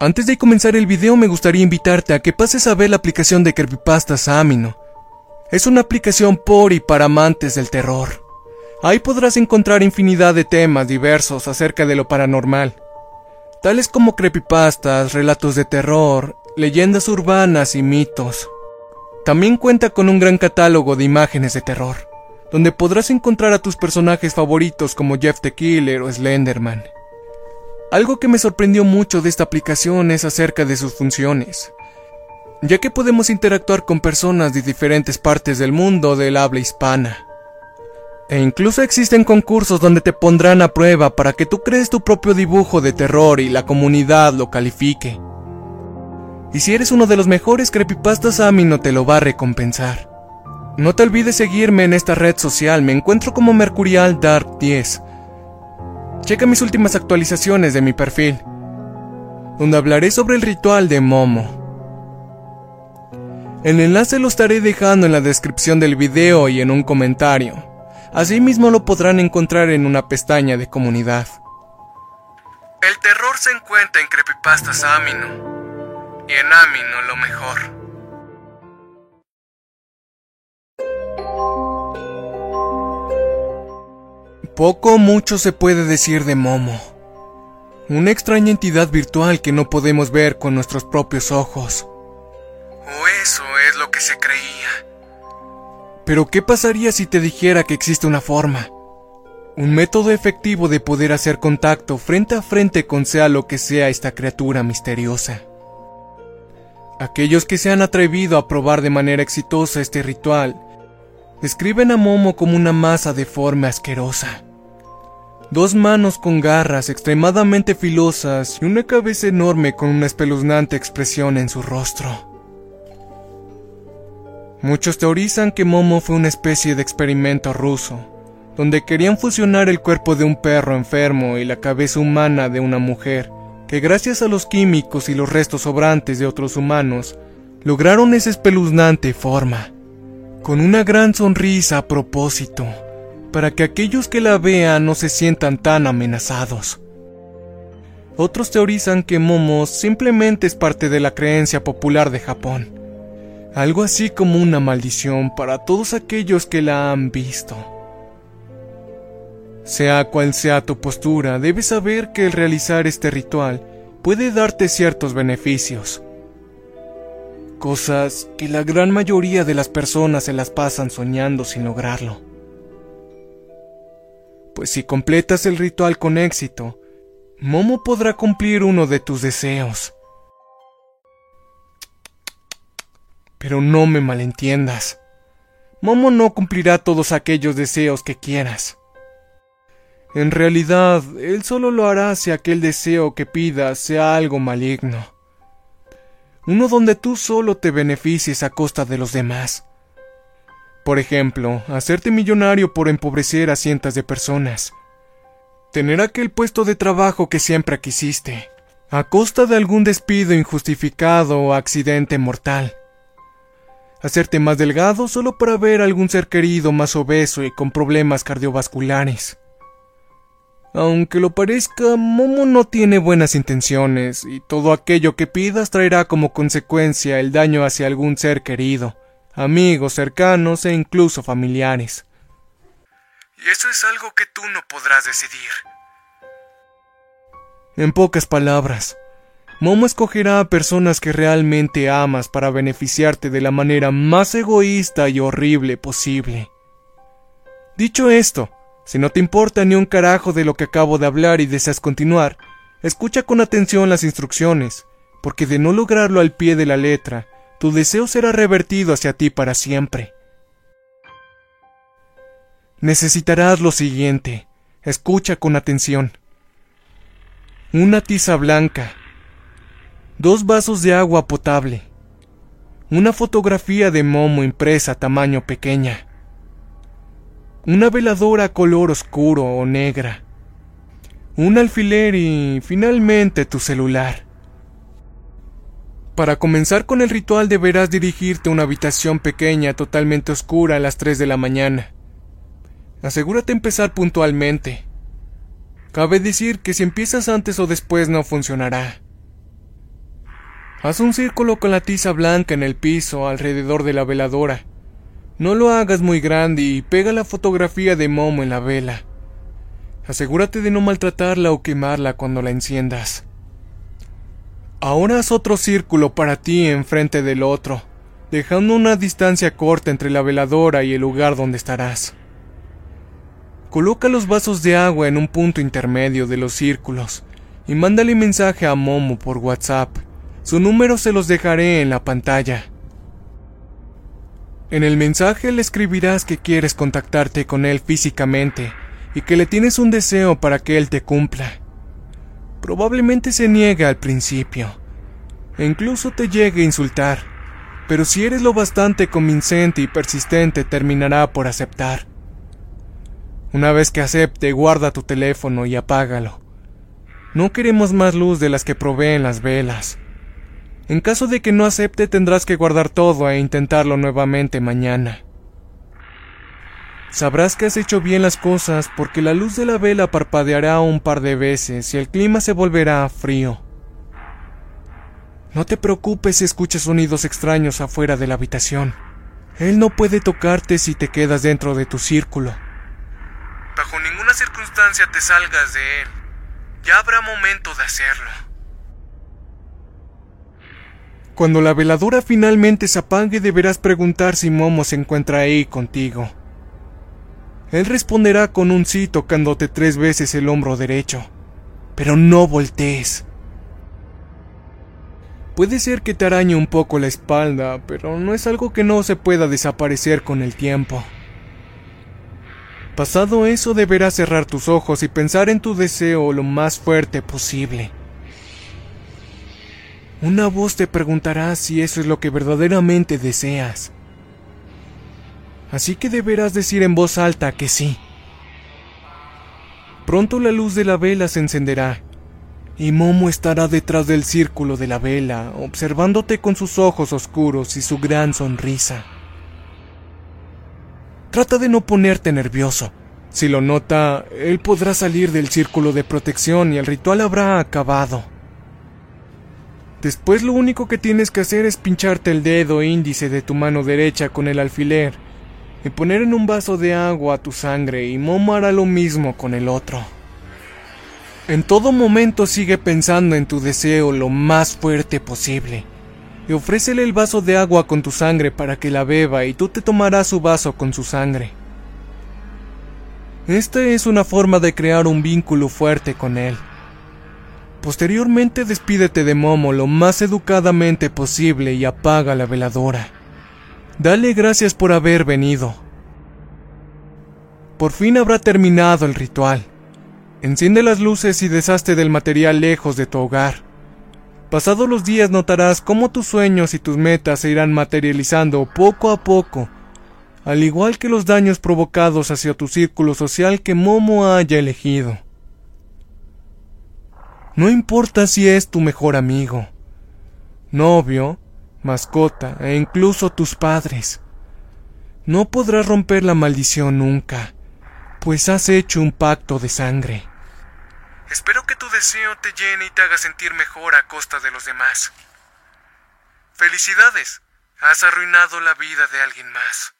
Antes de comenzar el video me gustaría invitarte a que pases a ver la aplicación de Creepypastas Amino. Es una aplicación por y para amantes del terror. Ahí podrás encontrar infinidad de temas diversos acerca de lo paranormal, tales como creepypastas, relatos de terror, leyendas urbanas y mitos. También cuenta con un gran catálogo de imágenes de terror, donde podrás encontrar a tus personajes favoritos como Jeff the Killer o Slenderman. Algo que me sorprendió mucho de esta aplicación es acerca de sus funciones, ya que podemos interactuar con personas de diferentes partes del mundo del habla hispana. E incluso existen concursos donde te pondrán a prueba para que tú crees tu propio dibujo de terror y la comunidad lo califique. Y si eres uno de los mejores creepypastas Ami no te lo va a recompensar. No te olvides seguirme en esta red social, me encuentro como Mercurial Dark 10. Checa mis últimas actualizaciones de mi perfil, donde hablaré sobre el ritual de Momo. El enlace lo estaré dejando en la descripción del video y en un comentario. Asimismo lo podrán encontrar en una pestaña de comunidad. El terror se encuentra en Creepypastas Amino. Y en Amino lo mejor. Poco o mucho se puede decir de Momo. Una extraña entidad virtual que no podemos ver con nuestros propios ojos. O eso es lo que se creía. Pero ¿qué pasaría si te dijera que existe una forma? Un método efectivo de poder hacer contacto frente a frente con sea lo que sea esta criatura misteriosa. Aquellos que se han atrevido a probar de manera exitosa este ritual describen a Momo como una masa deforme asquerosa. Dos manos con garras extremadamente filosas y una cabeza enorme con una espeluznante expresión en su rostro. Muchos teorizan que Momo fue una especie de experimento ruso, donde querían fusionar el cuerpo de un perro enfermo y la cabeza humana de una mujer, que gracias a los químicos y los restos sobrantes de otros humanos, lograron esa espeluznante forma, con una gran sonrisa a propósito, para que aquellos que la vean no se sientan tan amenazados. Otros teorizan que Momo simplemente es parte de la creencia popular de Japón, algo así como una maldición para todos aquellos que la han visto. Sea cual sea tu postura, debes saber que el realizar este ritual puede darte ciertos beneficios. Cosas que la gran mayoría de las personas se las pasan soñando sin lograrlo. Pues si completas el ritual con éxito, Momo podrá cumplir uno de tus deseos. Pero no me malentiendas. Momo no cumplirá todos aquellos deseos que quieras. En realidad, él solo lo hará si aquel deseo que pidas sea algo maligno. Uno donde tú solo te beneficies a costa de los demás. Por ejemplo, hacerte millonario por empobrecer a cientos de personas. Tener aquel puesto de trabajo que siempre quisiste, a costa de algún despido injustificado o accidente mortal hacerte más delgado solo para ver a algún ser querido más obeso y con problemas cardiovasculares. Aunque lo parezca, Momo no tiene buenas intenciones y todo aquello que pidas traerá como consecuencia el daño hacia algún ser querido, amigos cercanos e incluso familiares. Y eso es algo que tú no podrás decidir. En pocas palabras, Momo escogerá a personas que realmente amas para beneficiarte de la manera más egoísta y horrible posible. Dicho esto, si no te importa ni un carajo de lo que acabo de hablar y deseas continuar, escucha con atención las instrucciones, porque de no lograrlo al pie de la letra, tu deseo será revertido hacia ti para siempre. Necesitarás lo siguiente. Escucha con atención. Una tiza blanca, dos vasos de agua potable, una fotografía de Momo impresa tamaño pequeña, una veladora color oscuro o negra, un alfiler y finalmente tu celular. Para comenzar con el ritual deberás dirigirte a una habitación pequeña totalmente oscura a las 3 de la mañana. Asegúrate empezar puntualmente. Cabe decir que si empiezas antes o después no funcionará. Haz un círculo con la tiza blanca en el piso alrededor de la veladora. No lo hagas muy grande y pega la fotografía de Momo en la vela. Asegúrate de no maltratarla o quemarla cuando la enciendas. Ahora haz otro círculo para ti enfrente del otro, dejando una distancia corta entre la veladora y el lugar donde estarás. Coloca los vasos de agua en un punto intermedio de los círculos y mándale mensaje a Momo por WhatsApp. Su número se los dejaré en la pantalla. En el mensaje le escribirás que quieres contactarte con él físicamente y que le tienes un deseo para que él te cumpla. Probablemente se niegue al principio, e incluso te llegue a insultar, pero si eres lo bastante convincente y persistente terminará por aceptar. Una vez que acepte, guarda tu teléfono y apágalo. No queremos más luz de las que proveen las velas. En caso de que no acepte, tendrás que guardar todo e intentarlo nuevamente mañana. Sabrás que has hecho bien las cosas porque la luz de la vela parpadeará un par de veces y el clima se volverá frío. No te preocupes si escuchas sonidos extraños afuera de la habitación. Él no puede tocarte si te quedas dentro de tu círculo. Bajo ninguna circunstancia te salgas de él. Ya habrá momento de hacerlo. Cuando la veladora finalmente se apague deberás preguntar si Momo se encuentra ahí contigo. Él responderá con un sí tocándote tres veces el hombro derecho. Pero no voltees. Puede ser que te arañe un poco la espalda, pero no es algo que no se pueda desaparecer con el tiempo. Pasado eso deberás cerrar tus ojos y pensar en tu deseo lo más fuerte posible. Una voz te preguntará si eso es lo que verdaderamente deseas así que deberás decir en voz alta que sí. Pronto la luz de la vela se encenderá, y Momo estará detrás del círculo de la vela, observándote con sus ojos oscuros y su gran sonrisa. Trata de no ponerte nervioso. Si lo nota, él podrá salir del círculo de protección y el ritual habrá acabado. Después lo único que tienes que hacer es pincharte el dedo índice de tu mano derecha con el alfiler y poner en un vaso de agua tu sangre y Momo hará lo mismo con el otro. En todo momento sigue pensando en tu deseo lo más fuerte posible y ofrécele el vaso de agua con tu sangre para que la beba y tú te tomarás su vaso con su sangre. Esta es una forma de crear un vínculo fuerte con él. Posteriormente despídete de Momo lo más educadamente posible y apaga la veladora. Dale gracias por haber venido. Por fin habrá terminado el ritual. Enciende las luces y deshazte del material lejos de tu hogar. Pasados los días notarás cómo tus sueños y tus metas se irán materializando poco a poco, al igual que los daños provocados hacia tu círculo social que Momo haya elegido. No importa si es tu mejor amigo, novio, mascota e incluso tus padres. No podrás romper la maldición nunca, pues has hecho un pacto de sangre. Espero que tu deseo te llene y te haga sentir mejor a costa de los demás. Felicidades, has arruinado la vida de alguien más.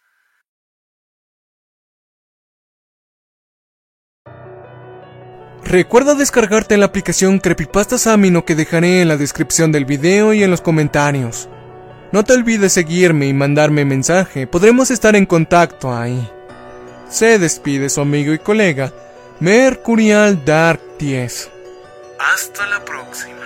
Recuerda descargarte la aplicación Creepypastas Amino que dejaré en la descripción del video y en los comentarios. No te olvides seguirme y mandarme mensaje, podremos estar en contacto ahí. Se despide su amigo y colega, Mercurial Dark 10. Hasta la próxima.